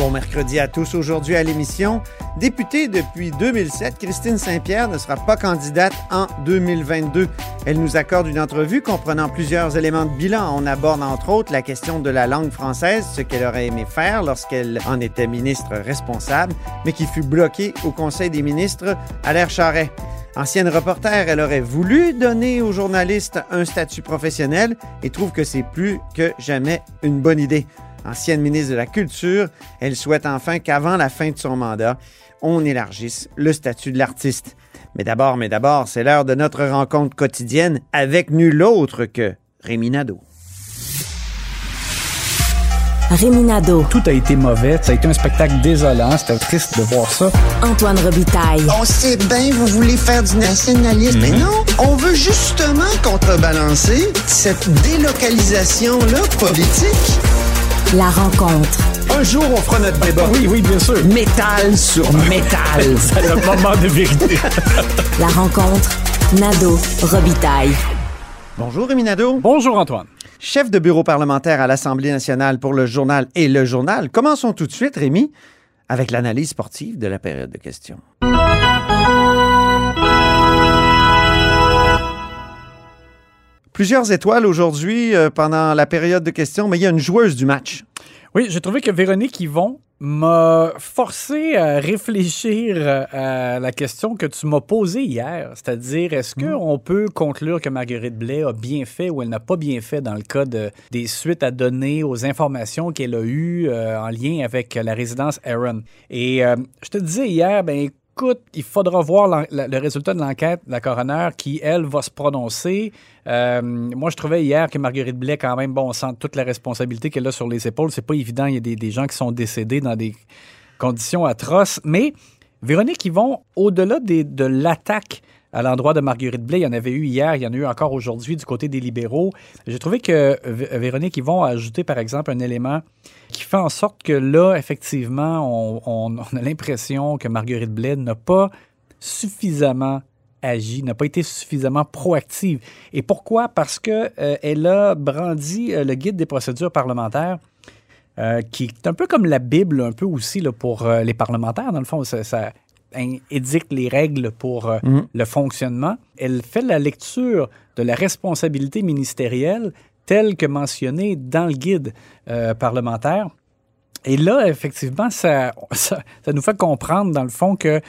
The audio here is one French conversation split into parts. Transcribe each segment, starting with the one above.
Bon mercredi à tous. Aujourd'hui à l'émission, députée depuis 2007, Christine Saint-Pierre ne sera pas candidate en 2022. Elle nous accorde une entrevue comprenant plusieurs éléments de bilan. On aborde entre autres la question de la langue française, ce qu'elle aurait aimé faire lorsqu'elle en était ministre responsable, mais qui fut bloquée au Conseil des ministres à l'ère Charret. Ancienne reporter, elle aurait voulu donner aux journalistes un statut professionnel et trouve que c'est plus que jamais une bonne idée ancienne ministre de la Culture, elle souhaite enfin qu'avant la fin de son mandat, on élargisse le statut de l'artiste. Mais d'abord, mais d'abord, c'est l'heure de notre rencontre quotidienne avec nul autre que Rémi Nadeau. Réminado. Tout a été mauvais. Ça a été un spectacle désolant. C'était triste de voir ça. Antoine Robitaille. On sait bien, vous voulez faire du nationalisme, mais non, on veut justement contrebalancer cette délocalisation-là politique. La rencontre. Un jour, on fera notre débat. Oui, oui, bien sûr. Métal sur métal. C'est le moment de vérité. La rencontre. Nado. Robitaille. Bonjour Rémi Nadeau. Bonjour, Antoine. Chef de bureau parlementaire à l'Assemblée nationale pour le journal et le journal. Commençons tout de suite, Rémi, avec l'analyse sportive de la période de questions. Plusieurs étoiles aujourd'hui euh, pendant la période de questions, mais il y a une joueuse du match. Oui, j'ai trouvé que Véronique Yvon m'a forcé à réfléchir euh, à la question que tu m'as posée hier, c'est-à-dire est-ce qu'on peut conclure que Marguerite Blais a bien fait ou elle n'a pas bien fait dans le cas de, des suites à donner aux informations qu'elle a eues euh, en lien avec la résidence Aaron? Et euh, je te disais hier, ben écoute, il faudra voir le résultat de l'enquête de la coroner qui, elle, va se prononcer. Euh, moi, je trouvais hier que Marguerite Blais, quand même, bon, on sent toute la responsabilité qu'elle a sur les épaules. C'est pas évident. Il y a des, gens qui sont décédés dans des conditions atroces. Mais Véronique Yvon, au-delà des- de l'attaque à l'endroit de Marguerite Blais, il y en avait eu hier, il y en a eu encore aujourd'hui du côté des libéraux. J'ai trouvé que Véronique Yvon a ajouté, par exemple, un élément qui fait en sorte que là, effectivement, on, a l'impression que Marguerite Blais n'a pas suffisamment agi, n'a pas été suffisamment proactive. Et pourquoi? Parce qu'elle a brandi euh, le guide des procédures parlementaires euh, qui est un peu comme la Bible, un peu aussi là, pour euh, les parlementaires. Dans le fond, ça, édicte les règles pour euh, Mhm. le fonctionnement. Elle fait la lecture de la responsabilité ministérielle telle que mentionnée dans le guide euh, parlementaire. Et là, effectivement, ça, ça, ça nous fait comprendre, dans le fond, que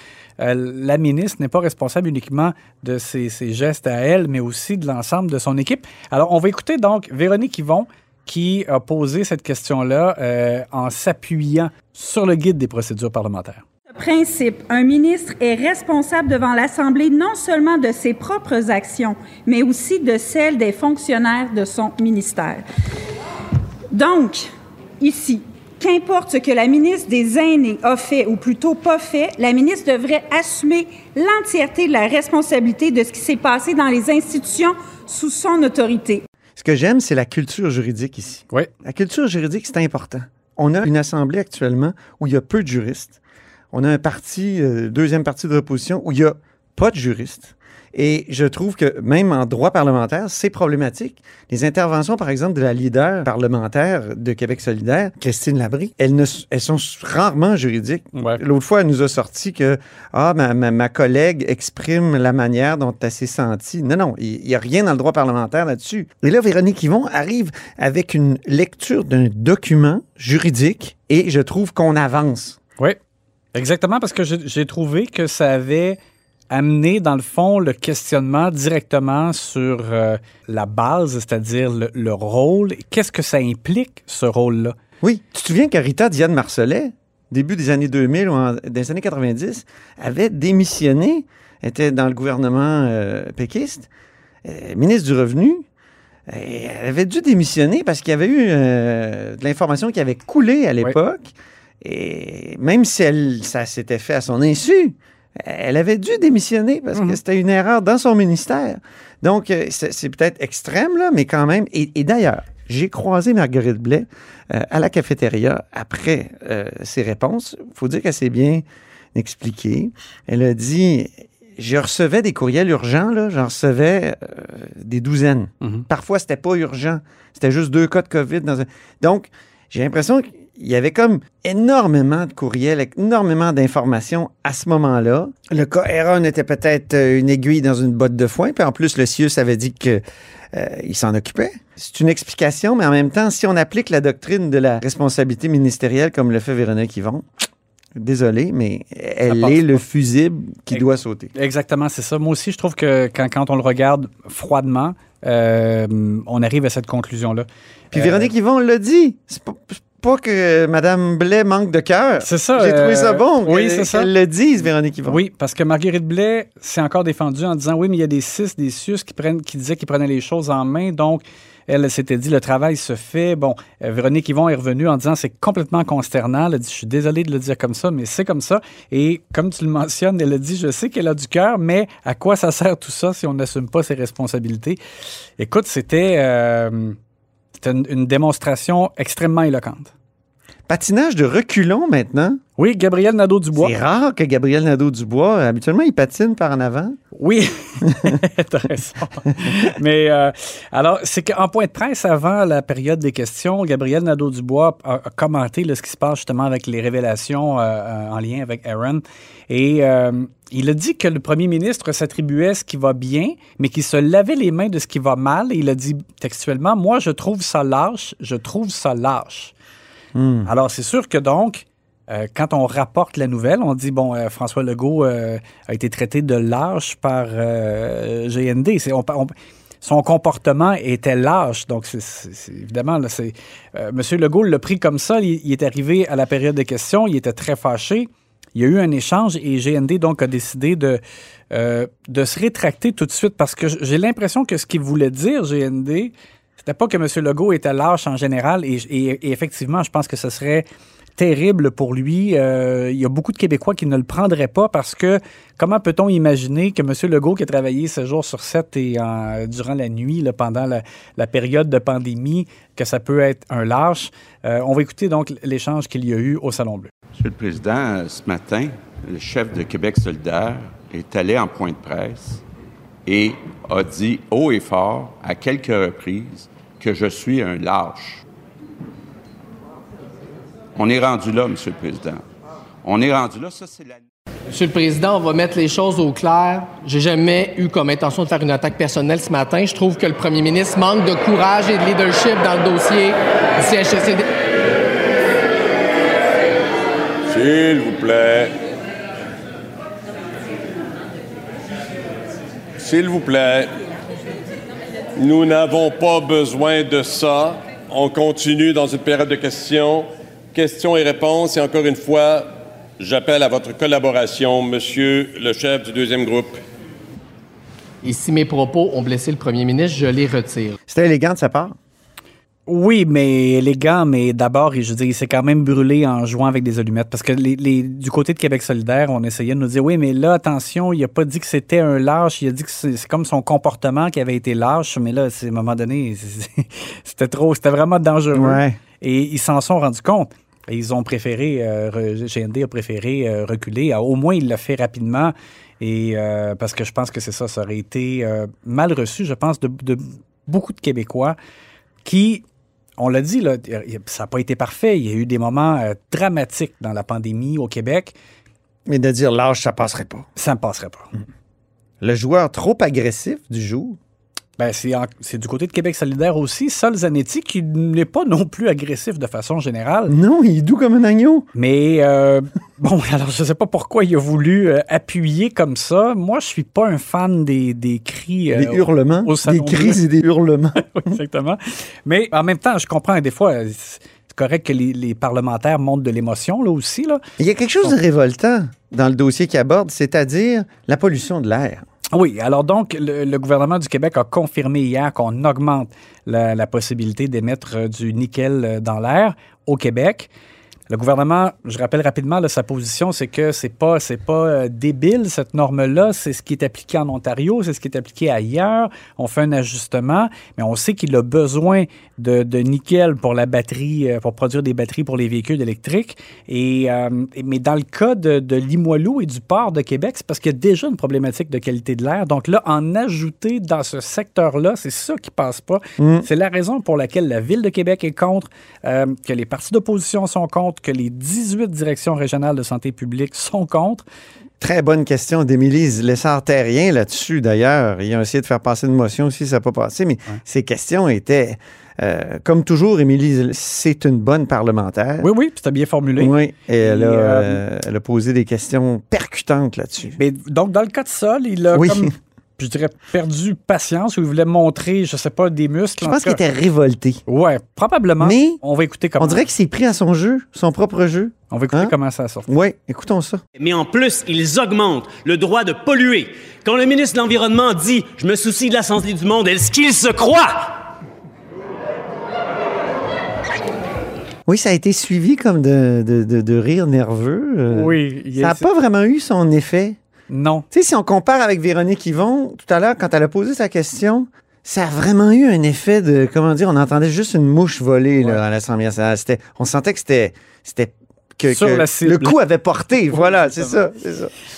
euh, la ministre n'est pas responsable uniquement de ses, ses gestes à elle, mais aussi de l'ensemble de son équipe. Alors, on va écouter donc Véronique Yvon, qui a posé cette question-là euh, en s'appuyant sur le guide des procédures parlementaires. Principe, un ministre est responsable devant l'Assemblée non seulement de ses propres actions, mais aussi de celles des fonctionnaires de son ministère. Donc, ici, qu'importe ce que la ministre des Aînés a fait, ou plutôt pas fait, la ministre devrait assumer l'entièreté de la responsabilité de ce qui s'est passé dans les institutions sous son autorité. Ce que j'aime, c'est la culture juridique ici. Oui. La culture juridique, c'est important. On a une assemblée actuellement où il y a peu de juristes. On a un parti, euh, deuxième parti de l'opposition, où il n'y a pas de juristes. Et je trouve que même en droit parlementaire, c'est problématique. Les interventions, par exemple, de la leader parlementaire de Québec solidaire, Christine Labrie, elles, ne, elles sont rarement juridiques. Ouais. L'autre fois, elle nous a sorti que ah, ma, ma, ma collègue exprime la manière dont elle s'est sentie. Non, non, il n'y a rien dans le droit parlementaire là-dessus. Et là, Véronique Yvon arrive avec une lecture d'un document juridique et je trouve qu'on avance. Oui, exactement, parce que j'ai trouvé que ça avait amené, dans le fond, le questionnement directement sur euh, la base, c'est-à-dire le, le rôle. Qu'est-ce que ça implique, ce rôle-là? Oui, tu te souviens que Rita Diane Marcelet, début des années 2000 ou en- des années 90, avait démissionné, était dans le gouvernement euh, péquiste, euh, ministre du Revenu. Et elle avait dû démissionner parce qu'il y avait eu euh, de l'information qui avait coulé à l'époque. Et même si elle, ça s'était fait à son insu, elle avait dû démissionner parce que c'était une erreur dans son ministère. Donc, euh, c'est peut-être extrême, là, mais quand même. Et, et d'ailleurs, J'ai croisé Marguerite Blais euh, à la cafétéria après euh, ses réponses. Il faut dire qu'elle s'est bien expliquée. Elle a dit je recevais des courriels urgents, là, j'en recevais euh, des douzaines. Mhm. Parfois, c'était pas urgent. C'était juste deux cas de COVID. Dans un... Donc, j'ai l'impression qu'il y avait comme énormément de courriels, énormément d'informations à ce moment-là. Le cas Aaron était peut-être euh, une aiguille dans une botte de foin, puis en plus, le CIUS avait dit que euh, il s'en occupait. C'est une explication, mais en même temps, si on applique la doctrine de la responsabilité ministérielle comme le fait Véronique Yvon, désolé, mais elle est le fusible qui doit sauter. Exactement, c'est ça. Moi aussi, je trouve que quand, quand on le regarde froidement, euh, on arrive à cette conclusion-là. Puis Euh, Véronique Yvon l'a dit. C'est pas, pas que Mme Blais manque de cœur. C'est ça. J'ai trouvé euh, ça bon. Oui, c'est ça. qu'elle le dise, Véronique Yvon. Oui, parce que Marguerite Blais s'est encore défendue en disant oui, mais il y a des CIS, des CIUS qui, prennent, qui disaient qu'ils prenaient les choses en main. Donc, elle s'était dit le travail se fait. Bon, euh, Véronique Yvon est revenue en disant c'est complètement consternant. Elle a dit je suis désolée de le dire comme ça, mais c'est comme ça. Et comme tu le mentionnes, elle a dit je sais qu'elle a du cœur, mais à quoi ça sert tout ça si on n'assume pas ses responsabilités? Écoute, c'était euh, c'était une, une démonstration extrêmement éloquente. Patinage de reculons maintenant? Oui, Gabriel Nadeau-Dubois. C'est rare que Gabriel Nadeau-Dubois, habituellement, il patine par en avant. Oui, t'as raison. Mais euh, alors, c'est qu'en point de presse, avant la période des questions, Gabriel Nadeau-Dubois a, a commenté là, ce qui se passe justement avec les révélations euh, euh, en lien avec Aaron. Et euh, il a dit que le premier ministre s'attribuait ce qui va bien, mais qu'il se lavait les mains de ce qui va mal. Et il a dit textuellement, moi, je trouve ça lâche, je trouve ça lâche. Alors, c'est sûr que donc, euh, quand on rapporte la nouvelle, on dit, bon, euh, François Legault euh, a été traité de lâche par GND. Son comportement était lâche. Donc, c'est, évidemment, là, c'est, euh, M. Legault l'a pris comme ça. Il, est arrivé à la période de questions. Il était très fâché. Il y a eu un échange et GND donc a décidé de, se rétracter tout de suite parce que j'ai l'impression que ce qu'il voulait dire, GND, c'était pas que M. Legault était lâche en général et effectivement, je pense que ce serait terrible pour lui. Euh, il y a beaucoup de Québécois qui ne le prendraient pas parce que comment peut-on imaginer que M. Legault, qui a travaillé 7 jours sur 7 et en- durant la nuit, pendant la, période de pandémie, que ça peut être un lâche? Euh, on va écouter donc l'échange qu'il y a eu au Salon Bleu. Monsieur le Président, euh, ce matin, le chef de Québec solidaire est allé en point de presse et a dit haut et fort, à quelques reprises, que je suis un lâche. On est rendu là, Monsieur le Président. On est rendu là, ça c'est la... Monsieur le Président, on va mettre les choses au clair. J'ai jamais eu comme intention de faire une attaque personnelle ce matin. Je trouve que le premier ministre manque de courage et de leadership dans le dossier du CHSLD. S'il vous plaît. S'il vous plaît. Nous n'avons pas besoin de ça. On continue dans une période de questions. Questions et réponses. Et encore une fois, j'appelle à votre collaboration, monsieur le chef du deuxième groupe. Et si mes propos ont blessé le premier ministre, je les retire. C'était élégant de sa part? Oui, mais élégant, mais d'abord, je veux dire, il s'est quand même brûlé en jouant avec des allumettes. Parce que les, les- du côté de Québec solidaire, on essayait de nous dire, oui, mais là, attention, il a pas dit que c'était un lâche, il a dit que c'est comme son comportement qui avait été lâche, mais là, à un moment donné, c'était trop, c'était vraiment dangereux. Ouais. Et ils s'en sont rendus compte. Ils ont préféré, euh, GND a préféré euh, reculer. Au moins, il l'a fait rapidement. Et euh, parce que je pense que c'est ça, ça aurait été euh, mal reçu, je pense, de, de beaucoup de Québécois qui, on l'a dit, là, ça n'a pas été parfait. Il y a eu des moments euh, dramatiques dans la pandémie au Québec. Mais de dire lâche, ça passerait pas. Ça ne passerait pas. Le joueur trop agressif du jour. Ben, c'est, en- c'est du côté de Québec solidaire aussi. Sol Zanetti, qui n'est pas non plus agressif de façon générale. Non, il est doux comme un agneau. Mais euh, bon, alors je sais pas pourquoi il a voulu euh, appuyer comme ça. Moi, je suis pas un fan des, des cris. euh, Des hurlements. au Salon Des cris et des hurlements. Exactement. Mais en même temps, je comprends des fois. euh, C'est correct que les, les parlementaires montrent de l'émotion là aussi là. Il y a quelque chose de révoltant dans le dossier qu'il aborde, c'est-à-dire la pollution de l'air. Oui, alors donc, le, gouvernement du Québec a confirmé hier qu'on augmente la, la possibilité d'émettre euh, du nickel euh, dans l'air au Québec. Le gouvernement, je rappelle rapidement là, sa position, c'est que c'est pas c'est pas euh, débile cette norme-là, c'est ce qui est appliqué en Ontario, c'est ce qui est appliqué ailleurs. On fait un ajustement, mais on sait qu'il a besoin de, de nickel pour la batterie, euh, pour produire des batteries pour les véhicules électriques. Et euh, et- mais dans le cas de, de Limoilou et du port de Québec, c'est parce qu'il y a déjà une problématique de qualité de l'air. Donc là, en ajouter dans ce secteur-là, c'est ça qui passe pas. C'est la raison pour laquelle la ville de Québec est contre, euh, que les partis d'opposition sont contre, que les 18 directions régionales de santé publique sont contre. Très bonne question d'Émilie Lessard-Terrien là-dessus, d'ailleurs. Ils ont essayé de faire passer une motion aussi, ça n'a pas passé, mais ces questions étaient, euh, comme toujours, Émilie, c'est une bonne parlementaire. Oui, oui, c'était bien formulé. Oui, et elle, a, Et, euh, euh, elle a posé des questions percutantes là-dessus. Mais donc, dans le cas de Sol, il a Oui. comme, je dirais, perdu patience ou il voulait montrer, je sais pas, des muscles. Je en pense qu'il était révolté. Ouais, probablement. Mais on va écouter comment. On dirait qu'il s'est pris à son jeu, son propre jeu. On va écouter Hein? comment ça sort. Oui, écoutons ça. Mais en plus, ils augmentent le droit de polluer. Quand le ministre de l'Environnement dit « Je me soucie de la santé du monde », est-ce qu'il se croit? Oui, ça a été suivi comme de, de, de, de rire nerveux. euh, Oui, il y Ça a- n'a pas vraiment eu son effet. Non. Tu sais, si on compare avec Véronique Yvon, tout à l'heure, quand elle a posé sa question, ça a vraiment eu un effet de, comment dire, on entendait juste une mouche voler là, à l'Assemblée nationale. On sentait que c'était... c'était que, Sur que la cible. le coup avait porté. Voilà, c'est ça.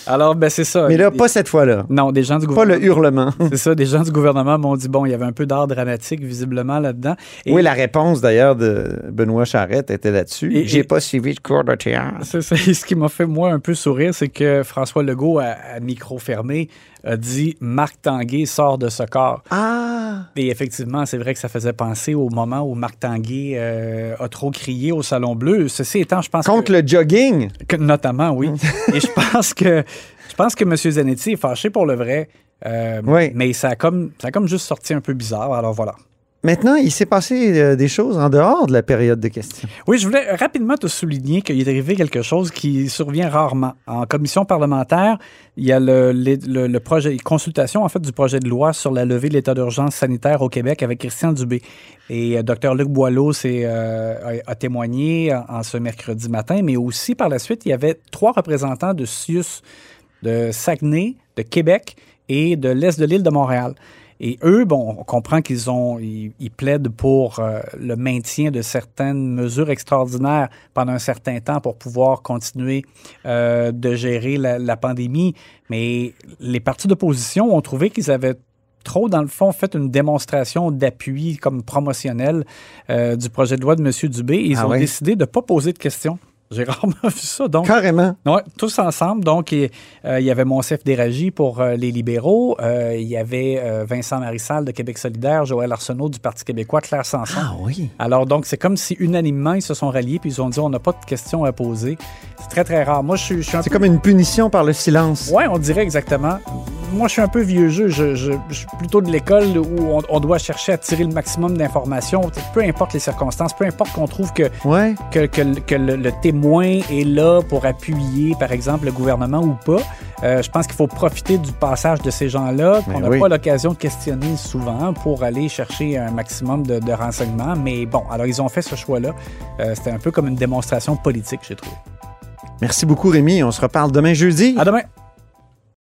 Alors, ben, c'est ça. Mais là, pas cette fois-là. Non, des gens du Pas gouvernement. le hurlement. C'est ça, des gens du gouvernement m'ont dit, bon, il y avait un peu d'art dramatique visiblement là-dedans. Et- Oui, la réponse d'ailleurs de Benoît Charette était là-dessus. Et- J'ai et- pas suivi de cours de théâtre. C'est ça. Et ce qui m'a fait, moi, un peu sourire, c'est que François Legault, à, à micro fermé, a dit Marc Tanguay sort de ce corps. Ah! Et effectivement, c'est vrai que ça faisait penser au moment où Marc Tanguay euh, a trop crié au Salon Bleu. Ceci étant, je pense Contre que, le jogging? que- notamment, oui. Et je pense que je pense que M. Zanetti est fâché pour le vrai. euh, Oui. Mais ça a, comme, ça a comme juste sorti un peu bizarre. Alors voilà. Maintenant, il s'est passé euh, des choses en dehors de la période de questions. Oui, je voulais rapidement te souligner qu'il est arrivé quelque chose qui survient rarement. En commission parlementaire, il y a le, projet, consultation en fait du projet de loi sur la levée de l'état d'urgence sanitaire au Québec avec Christian Dubé. Et euh, Dr Luc Boileau euh, a, témoigné en, en ce mercredi matin, mais aussi par la suite, il y avait trois représentants de CIUS, de Saguenay, de Québec et de l'Est de l'île de Montréal. Et eux, bon, on comprend qu'ils ont, ils, ils plaident pour euh, le maintien de certaines mesures extraordinaires pendant un certain temps pour pouvoir continuer euh, de gérer la, la pandémie. Mais les partis d'opposition ont trouvé qu'ils avaient trop, dans le fond, fait une démonstration d'appui comme promotionnel euh, du projet de loi de M. Dubé. Ils Ah ont décidé de ne pas poser de questions. J'ai rarement vu ça. Donc, Carrément. oui, tous ensemble. Donc, il euh, y avait Monsef Déragi pour euh, les libéraux. Euh, il y avait Vincent Marissal de Québec solidaire, Joël Arsenault du Parti québécois, Claire Sanson. Ah oui. Alors, donc, c'est comme si unanimement, ils se sont ralliés puis ils ont dit on n'a pas de questions à poser. C'est très, très rare. Moi, je suis, je suis un C'est peu. comme une punition par le silence. Oui, on dirait exactement. Moi, je suis un peu vieux jeu. Je, je- je suis plutôt de l'école où on, on doit chercher à tirer le maximum d'informations. Peu importe les circonstances, peu importe qu'on trouve que Ouais. que, que- que le, le témoin est là pour appuyer, par exemple, le gouvernement ou pas. Euh, je pense qu'il faut profiter du passage de ces gens-là, qu'on n'a oui. pas l'occasion de questionner souvent pour aller chercher un maximum de, de renseignements. Mais bon, alors ils ont fait ce choix-là. Euh, C'était un peu comme une démonstration politique, j'ai trouvé. Merci beaucoup, Rémi. On se reparle demain jeudi. À demain!